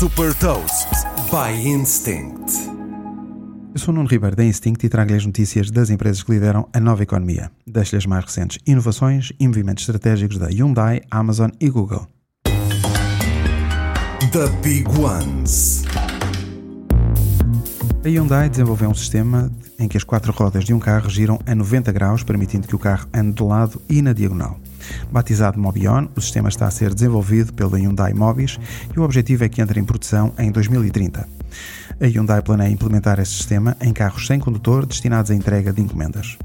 Super Toast by Instinct. Eu sou o Nuno Ribeiro da Instinct e trago-lhe as notícias das empresas que lideram a nova economia. Deixo-lhe as mais recentes inovações e movimentos estratégicos da Hyundai, Amazon e Google. The Big Ones. A Hyundai desenvolveu um sistema em que as quatro rodas de um carro giram a 90 graus, permitindo que o carro ande de lado e na diagonal. Batizado Mobion, o sistema está a ser desenvolvido pela Hyundai Mobis e o objetivo é que entre em produção em 2030. A Hyundai planeia implementar este sistema em carros sem condutor destinados à entrega de encomendas.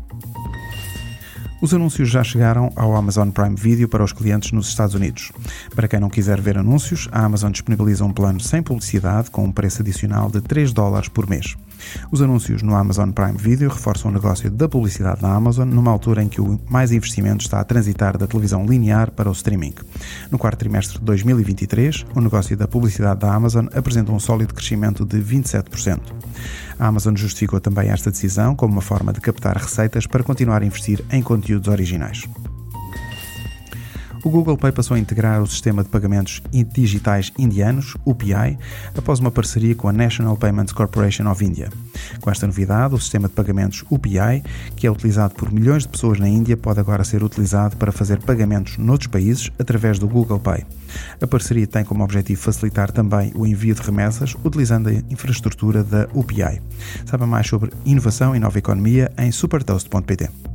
Os anúncios já chegaram ao Amazon Prime Video para os clientes nos Estados Unidos. Para quem não quiser ver anúncios, a Amazon disponibiliza um plano sem publicidade com um preço adicional de 3 dólares por mês. Os anúncios no Amazon Prime Video reforçam o negócio da publicidade na Amazon numa altura em que o mais investimento está a transitar da televisão linear para o streaming. No quarto trimestre de 2023, o negócio da publicidade da Amazon apresenta um sólido crescimento de 27%. A Amazon justificou também esta decisão como uma forma de captar receitas para continuar a investir em conteúdos originais o Google Pay passou a integrar o sistema de pagamentos digitais indianos, UPI, após uma parceria com a National Payments Corporation of India. Com esta novidade, o sistema de pagamentos UPI, que é utilizado por milhões de pessoas na Índia, pode agora ser utilizado para fazer pagamentos noutros países através do Google Pay. A parceria tem como objetivo facilitar também o envio de remessas utilizando a infraestrutura da UPI. Saiba mais sobre inovação e nova economia em supertoast.pt.